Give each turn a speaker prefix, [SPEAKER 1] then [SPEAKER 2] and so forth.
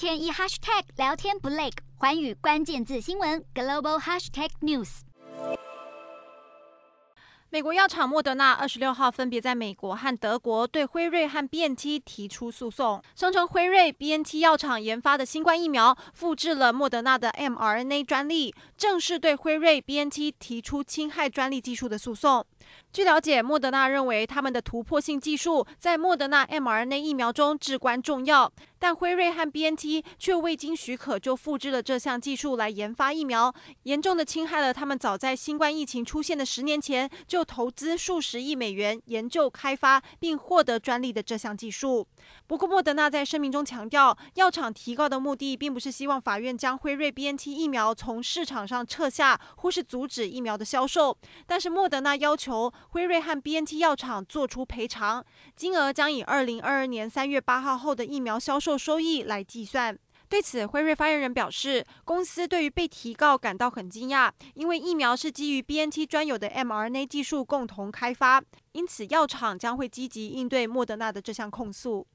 [SPEAKER 1] 天一 hashtag 聊天不累，环宇关键字新闻 global hashtag news。
[SPEAKER 2] 美国药厂莫德纳二十六号分别在美国和德国对辉瑞和 BNT 提出诉讼，声称辉瑞、BNT 药厂研发的新冠疫苗复制了莫德纳的 mRNA 专利，正式对辉瑞、BNT 提出侵害专利技术的诉讼。据了解，莫德纳认为他们的突破性技术在莫德纳 mRNA 疫苗中至关重要，但辉瑞和 BNT 却未经许可就复制了这项技术来研发疫苗，严重的侵害了他们早在新冠疫情出现的十年前就投资数十亿美元研究开发并获得专利的这项技术。不过，莫德纳在声明中强调，药厂提告的目的并不是希望法院将辉瑞 BNT 疫苗从市场上撤下，或是阻止疫苗的销售，但是莫德纳要求。辉瑞和 BNT 药厂做出赔偿，金额将以二零二二年三月八号后的疫苗销售售收益来计算。对此，辉瑞发言人表示，公司对于被提告感到很惊讶，因为疫苗是基于 BNT 专有的 mRNA 技术共同开发，因此药厂将会积极应对莫德纳的这项控诉。